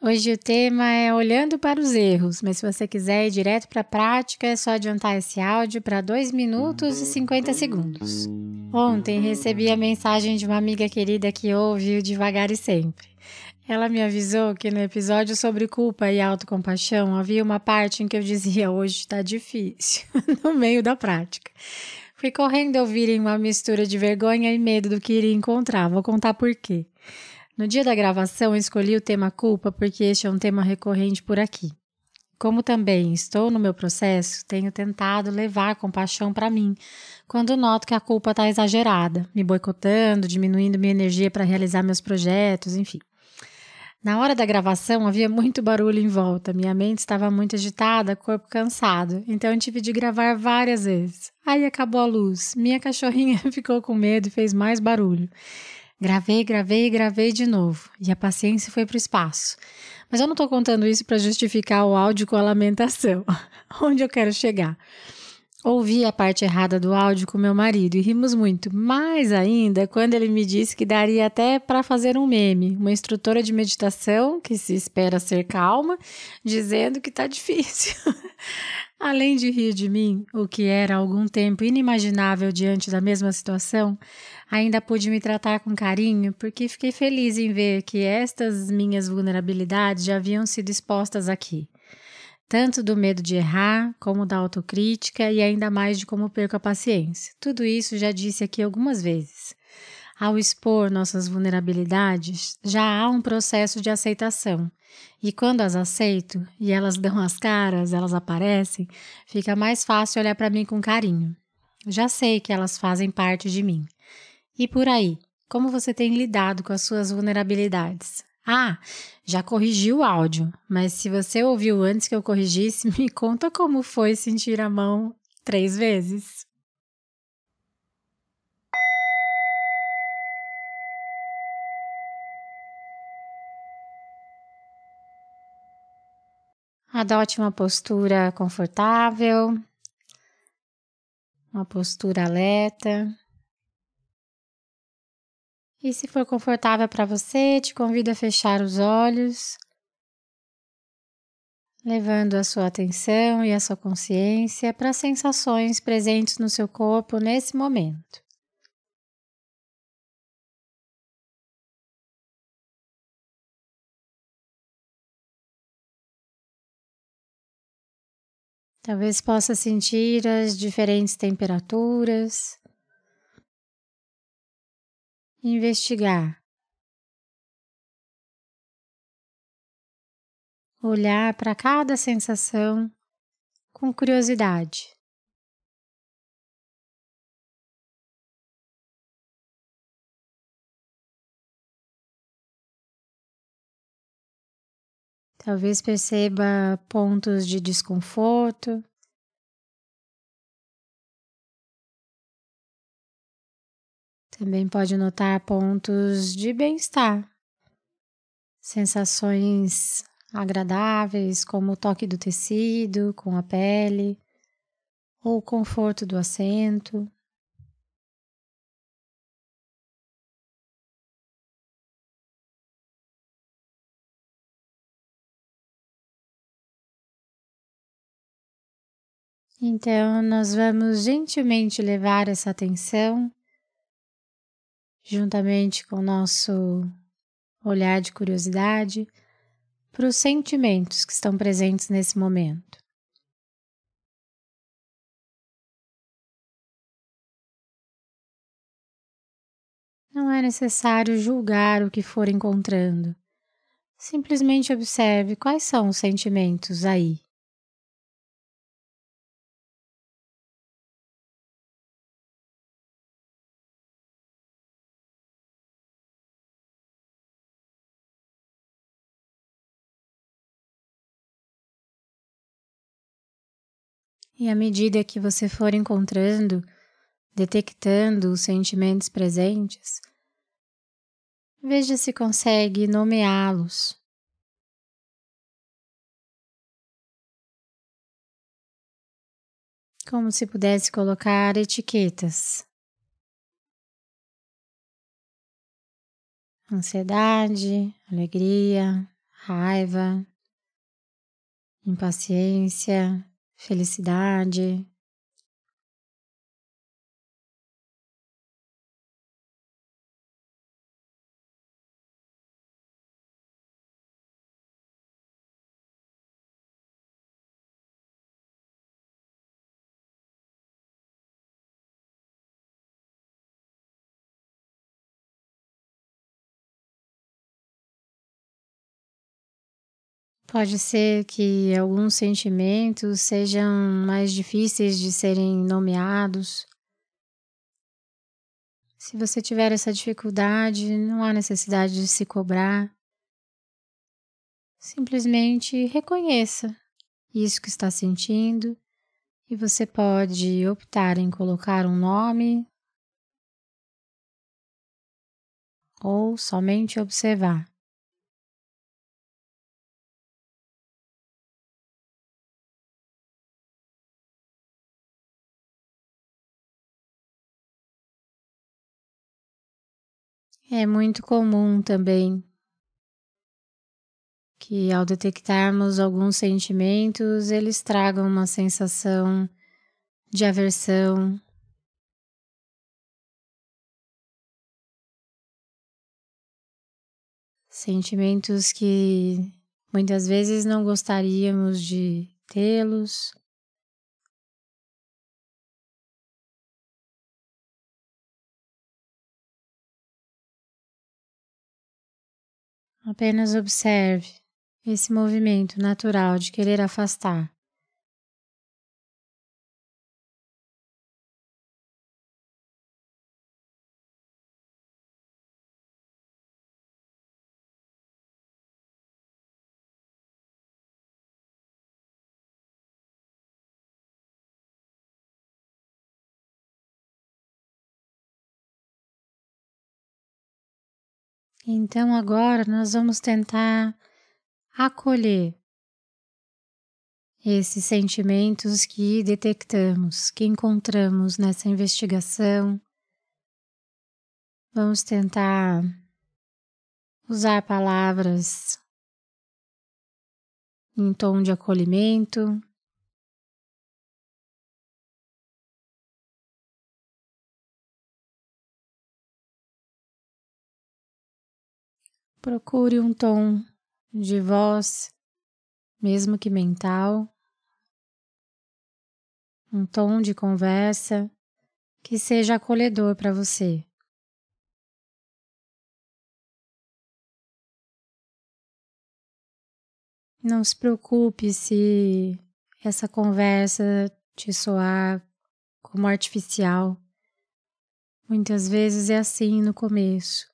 Hoje o tema é olhando para os erros, mas se você quiser ir direto para a prática, é só adiantar esse áudio para 2 minutos e 50 segundos. Ontem recebi a mensagem de uma amiga querida que ouve o Devagar e Sempre. Ela me avisou que no episódio sobre culpa e autocompaixão havia uma parte em que eu dizia hoje está difícil, no meio da prática. Fui correndo ouvirem uma mistura de vergonha e medo do que iria encontrar. Vou contar por quê. No dia da gravação, escolhi o tema culpa porque este é um tema recorrente por aqui. Como também estou no meu processo, tenho tentado levar compaixão para mim, quando noto que a culpa está exagerada, me boicotando, diminuindo minha energia para realizar meus projetos, enfim. Na hora da gravação havia muito barulho em volta, minha mente estava muito agitada, corpo cansado, então eu tive de gravar várias vezes. Aí acabou a luz, minha cachorrinha ficou com medo e fez mais barulho. Gravei, gravei, gravei de novo. E a paciência foi para o espaço. Mas eu não estou contando isso para justificar o áudio com a lamentação. Onde eu quero chegar? Ouvi a parte errada do áudio com meu marido e rimos muito, mais ainda quando ele me disse que daria até para fazer um meme, uma instrutora de meditação que se espera ser calma, dizendo que tá difícil. Além de rir de mim, o que era algum tempo inimaginável diante da mesma situação, ainda pude me tratar com carinho porque fiquei feliz em ver que estas minhas vulnerabilidades já haviam sido expostas aqui tanto do medo de errar, como da autocrítica e ainda mais de como perco a paciência. Tudo isso já disse aqui algumas vezes. Ao expor nossas vulnerabilidades, já há um processo de aceitação. E quando as aceito e elas dão as caras, elas aparecem, fica mais fácil olhar para mim com carinho. Já sei que elas fazem parte de mim. E por aí, como você tem lidado com as suas vulnerabilidades? Ah, já corrigi o áudio, mas se você ouviu antes que eu corrigisse, me conta como foi sentir a mão três vezes. Adote uma postura confortável, uma postura alerta. E se for confortável para você, te convido a fechar os olhos, levando a sua atenção e a sua consciência para as sensações presentes no seu corpo nesse momento. Talvez possa sentir as diferentes temperaturas investigar, olhar para cada sensação com curiosidade. Talvez perceba pontos de desconforto, Também pode notar pontos de bem-estar, sensações agradáveis, como o toque do tecido com a pele, ou o conforto do assento. Então, nós vamos gentilmente levar essa atenção juntamente com o nosso olhar de curiosidade, para os sentimentos que estão presentes nesse momento. Não é necessário julgar o que for encontrando. Simplesmente observe quais são os sentimentos aí. E à medida que você for encontrando, detectando os sentimentos presentes, veja se consegue nomeá-los. Como se pudesse colocar etiquetas. Ansiedade, alegria, raiva, impaciência, felicidade. Pode ser que alguns sentimentos sejam mais difíceis de serem nomeados. Se você tiver essa dificuldade, não há necessidade de se cobrar. Simplesmente reconheça isso que está sentindo e você pode optar em colocar um nome ou somente observar. É muito comum também que ao detectarmos alguns sentimentos, eles tragam uma sensação de aversão, sentimentos que muitas vezes não gostaríamos de tê-los. Apenas observe esse movimento natural de querer afastar. Então agora nós vamos tentar acolher esses sentimentos que detectamos, que encontramos nessa investigação. Vamos tentar usar palavras em tom de acolhimento. Procure um tom de voz, mesmo que mental, um tom de conversa que seja acolhedor para você. Não se preocupe se essa conversa te soar como artificial. Muitas vezes é assim no começo.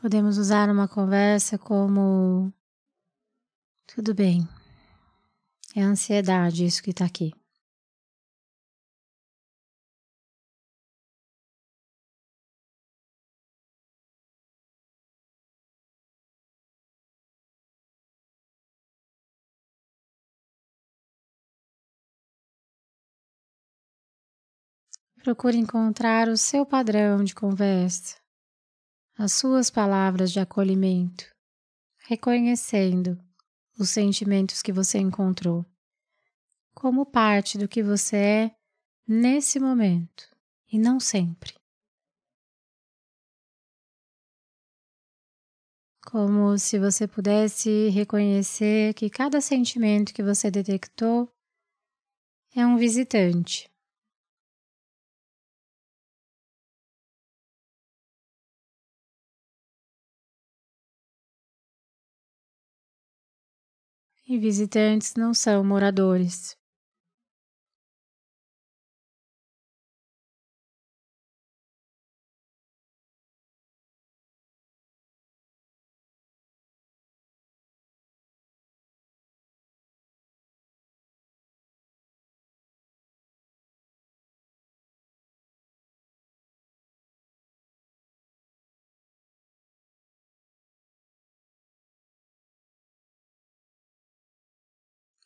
Podemos usar uma conversa como: tudo bem, é ansiedade isso que está aqui. Procure encontrar o seu padrão de conversa as suas palavras de acolhimento, reconhecendo os sentimentos que você encontrou como parte do que você é nesse momento e não sempre. Como se você pudesse reconhecer que cada sentimento que você detectou é um visitante e visitantes não são moradores.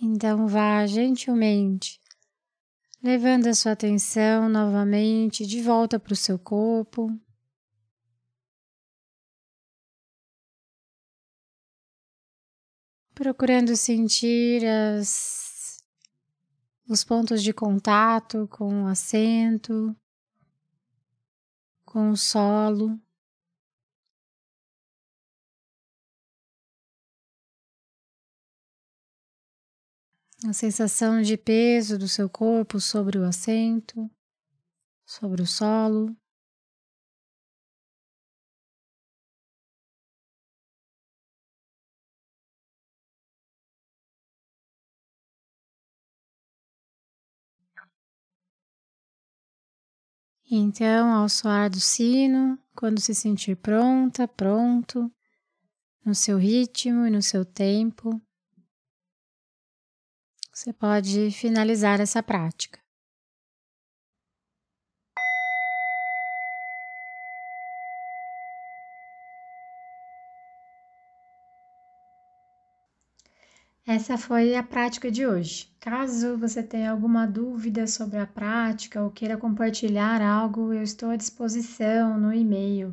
Então vá gentilmente levando a sua atenção novamente de volta para o seu corpo. Procurando sentir as, os pontos de contato com o assento, com o solo. A sensação de peso do seu corpo sobre o assento, sobre o solo. Então, ao soar do sino, quando se sentir pronta, pronto, no seu ritmo e no seu tempo, você pode finalizar essa prática. Essa foi a prática de hoje. Caso você tenha alguma dúvida sobre a prática ou queira compartilhar algo, eu estou à disposição no e-mail